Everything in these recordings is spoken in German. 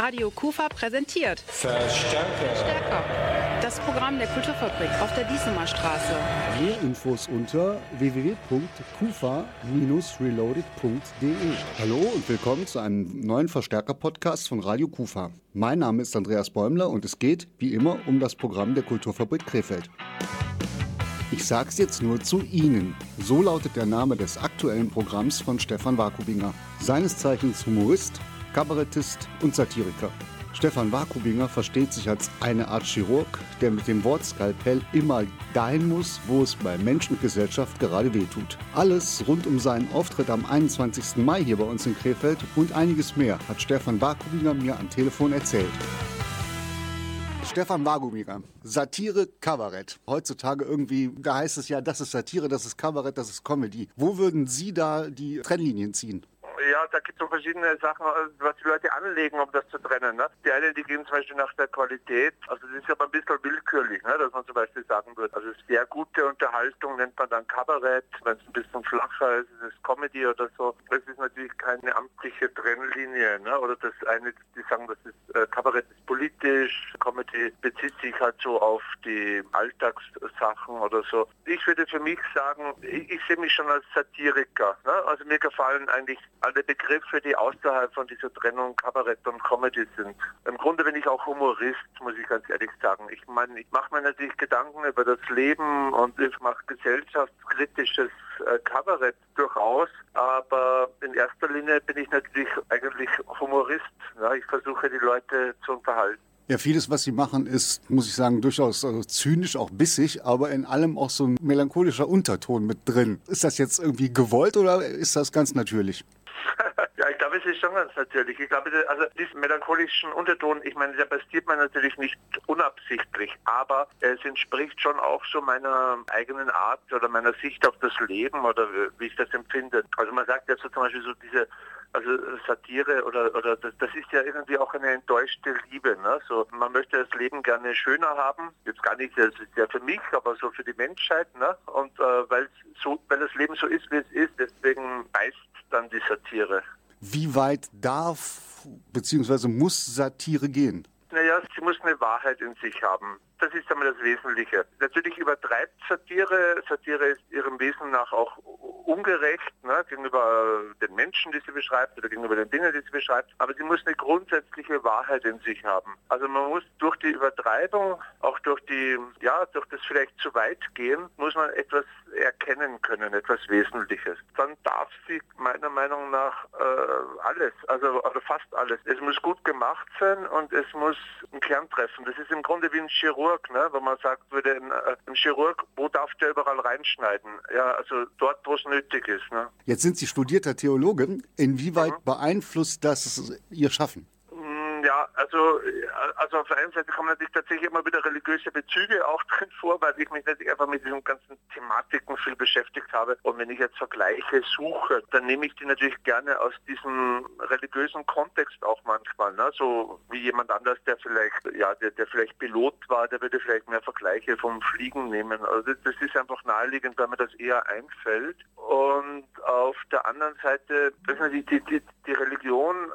Radio Kufa präsentiert Verstärker. Stärker. Das Programm der Kulturfabrik auf der Diesemer Straße. Mehr Infos unter www.kufa-reloaded.de. Hallo und willkommen zu einem neuen Verstärker-Podcast von Radio Kufa. Mein Name ist Andreas Bäumler und es geht, wie immer, um das Programm der Kulturfabrik Krefeld. Ich sag's jetzt nur zu Ihnen. So lautet der Name des aktuellen Programms von Stefan Wakubinger. Seines Zeichens Humorist, Kabarettist und Satiriker. Stefan Wakubinger versteht sich als eine Art Chirurg, der mit dem Wortskalpell immer dahin muss, wo es bei Mensch und Gesellschaft gerade wehtut. Alles rund um seinen Auftritt am 21. Mai hier bei uns in Krefeld und einiges mehr hat Stefan Wakubinger mir am Telefon erzählt. Stefan Wagumiger, Satire, Kabarett. Heutzutage irgendwie, da heißt es ja, das ist Satire, das ist Kabarett, das ist Comedy. Wo würden Sie da die Trennlinien ziehen? Ja, da gibt es so verschiedene Sachen, was die Leute anlegen, um das zu trennen. Ne? Die einen, die gehen zum Beispiel nach der Qualität. Also das ist aber ein bisschen willkürlich, ne? dass man zum Beispiel sagen würde, also sehr gute Unterhaltung nennt man dann Kabarett. Wenn es ein bisschen flacher ist, ist es Comedy oder so. Das ist natürlich keine amtliche Trennlinie. Ne? Oder das eine, die sagen, das ist äh, Kabarett politisch, Comedy bezieht sich halt so auf die Alltagssachen oder so. Ich würde für mich sagen, ich, ich sehe mich schon als Satiriker. Ne? Also mir gefallen eigentlich alle Begriffe, die außerhalb von dieser Trennung Kabarett und Comedy sind. Im Grunde bin ich auch Humorist, muss ich ganz ehrlich sagen. Ich meine, ich mache mir natürlich Gedanken über das Leben und ich mache gesellschaftskritisches äh, Kabarett durchaus, aber in erster Linie bin ich natürlich eigentlich Humorist. Ja, ich versuche die Leute zu unterhalten. Ja, vieles, was Sie machen, ist, muss ich sagen, durchaus also zynisch, auch bissig, aber in allem auch so ein melancholischer Unterton mit drin. Ist das jetzt irgendwie gewollt oder ist das ganz natürlich? ja, ich glaube, es ist schon ganz natürlich. Ich glaube, also diesen melancholischen Unterton, ich meine, der passiert man natürlich nicht unabsichtlich, aber es entspricht schon auch so meiner eigenen Art oder meiner Sicht auf das Leben oder wie ich das empfinde. Also man sagt ja so zum Beispiel so diese also Satire oder oder das, das ist ja irgendwie auch eine enttäuschte Liebe. Ne? So man möchte das Leben gerne schöner haben. Jetzt gar nicht, das ist ja für mich, aber so für die Menschheit. Ne? Und äh, weil so, weil das Leben so ist, wie es ist, deswegen beißt dann die Satire. Wie weit darf bzw. muss Satire gehen? Naja, sie muss eine Wahrheit in sich haben. Das ist einmal das Wesentliche. Natürlich übertreibt Satire. Satire ist ihrem Wesen nach auch ungerecht ne, gegenüber den Menschen, die sie beschreibt oder gegenüber den Dingen, die sie beschreibt. Aber sie muss eine grundsätzliche Wahrheit in sich haben. Also man muss durch die Übertreibung, auch durch die, ja, durch das vielleicht zu weit gehen, muss man etwas erkennen können, etwas Wesentliches. Dann darf sie meiner Meinung nach äh, alles, also, also fast alles. Es muss gut gemacht sein und es muss einen Kern treffen. Das ist im Grunde wie ein Chirurg ne, wenn man sagt würde, ein, äh, ein, Chirurg, wo darf der überall reinschneiden? Ja, also dort, wo es nötig ist. Ne? Jetzt sind Sie studierter Theologe. Inwieweit mhm. beeinflusst das Ihr Schaffen? Also, also auf der einen Seite kommen natürlich tatsächlich immer wieder religiöse Bezüge auch drin vor, weil ich mich natürlich einfach mit diesen ganzen Thematiken viel beschäftigt habe. Und wenn ich jetzt Vergleiche suche, dann nehme ich die natürlich gerne aus diesem religiösen Kontext auch manchmal. Ne? So wie jemand anders, der vielleicht, ja, der, der vielleicht Pilot war, der würde vielleicht mehr Vergleiche vom Fliegen nehmen. Also das ist einfach naheliegend, weil mir das eher einfällt. Und auf der anderen Seite, die, die, die, die Religion,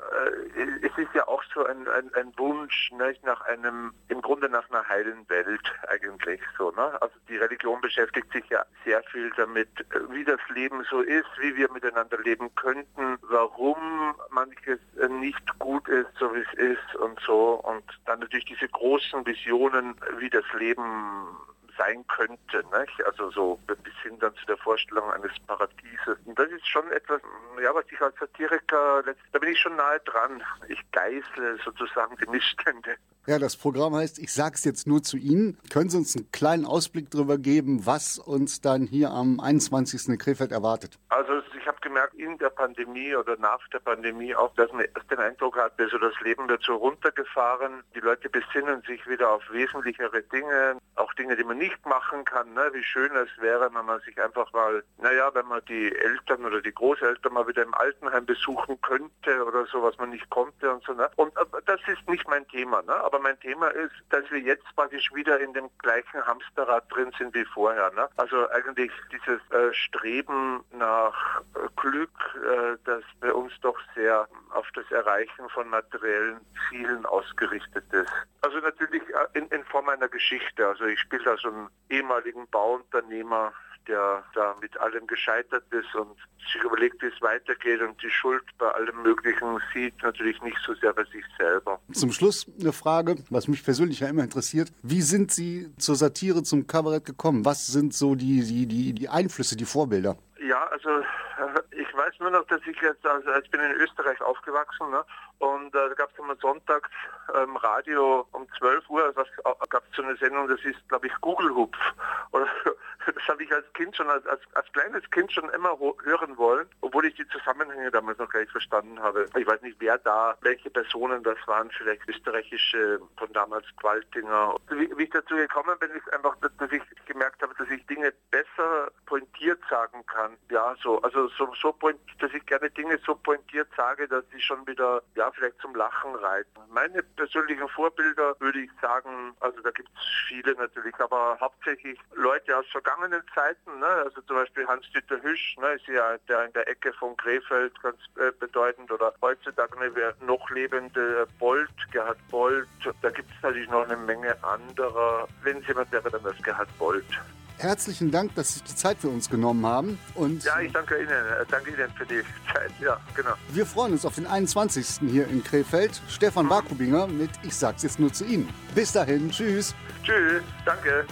äh, es ist ja auch so ein, ein, ein Wunsch nicht, nach einem, im Grunde nach einer heilen Welt eigentlich so. Ne? Also die Religion beschäftigt sich ja sehr viel damit, wie das Leben so ist, wie wir miteinander leben könnten, warum manches nicht gut ist, so wie es ist und so. Und dann natürlich diese großen Visionen, wie das Leben sein könnte. Nicht? Also so bis hin dann zu der Vorstellung eines Paradieses. Und das ist schon etwas, ja, was ich als Satiriker, da bin ich schon nahe dran. Ich geißle sozusagen die Missstände. Ja, das Programm heißt, ich sage es jetzt nur zu Ihnen. Können Sie uns einen kleinen Ausblick darüber geben, was uns dann hier am 21. in Krefeld erwartet? Also ich habe gemerkt, in der Pandemie oder nach der Pandemie auch, dass man erst den Eindruck hatte, so das Leben wird so runtergefahren. Die Leute besinnen sich wieder auf wesentlichere Dinge, auch Dinge, die man nicht machen kann. Ne? Wie schön es wäre, wenn man sich einfach mal, naja, wenn man die Eltern oder die Großeltern mal wieder im Altenheim besuchen könnte oder so, was man nicht konnte und so. Ne? Und äh, das ist nicht mein Thema. Ne? Aber mein Thema ist, dass wir jetzt praktisch wieder in dem gleichen Hamsterrad drin sind wie vorher. Ne? Also eigentlich dieses äh, Streben nach äh, Glück, äh, das bei uns doch sehr auf das Erreichen von materiellen Zielen ausgerichtet ist. Also natürlich äh, in, in Form einer Geschichte. Also ich spiele da so einen ehemaligen Bauunternehmer, der da mit allem gescheitert ist und sich überlegt, wie es weitergeht und die Schuld bei allem Möglichen sieht, natürlich nicht so sehr bei sich selber. Zum Schluss eine Frage, was mich persönlich ja immer interessiert. Wie sind Sie zur Satire, zum Kabarett gekommen? Was sind so die, die, die, die Einflüsse, die Vorbilder? Ja, also ich weiß nur noch, dass ich jetzt, also ich bin in Österreich aufgewachsen ne, und äh, da gab es immer sonntags ähm, Radio um 12 Uhr, also, gab es so eine Sendung, das ist glaube ich Google Hupf. Oder, das habe ich als Kind schon, als, als, als kleines Kind schon immer hören wollen, obwohl ich die Zusammenhänge damals noch gar nicht verstanden habe. Ich weiß nicht, wer da, welche Personen das waren, vielleicht österreichische von damals Qualtinger. Wie, wie ich dazu gekommen bin, ist einfach, dass ich gemerkt habe, dass ich Dinge besser sagen kann. Ja, so, also so, so dass ich gerne Dinge so pointiert sage, dass sie schon wieder, ja, vielleicht zum Lachen reiten. Meine persönlichen Vorbilder würde ich sagen, also da gibt es viele natürlich, aber hauptsächlich Leute aus vergangenen Zeiten, ne? also zum Beispiel Hans-Dieter Hüsch, ne, ist ja der in der Ecke von Krefeld ganz äh, bedeutend oder heutzutage eine noch lebende Bolt, Gerhard Bolt, da gibt es natürlich noch eine Menge anderer. Wenn es jemand wäre, dann das Gerhard Bolt herzlichen Dank, dass Sie sich die Zeit für uns genommen haben. Und ja, ich danke Ihnen. Äh, danke Ihnen für die Zeit. Ja, genau. Wir freuen uns auf den 21. hier in Krefeld. Stefan mhm. Barkubinger mit Ich sag's jetzt nur zu Ihnen. Bis dahin. Tschüss. Tschüss. Danke.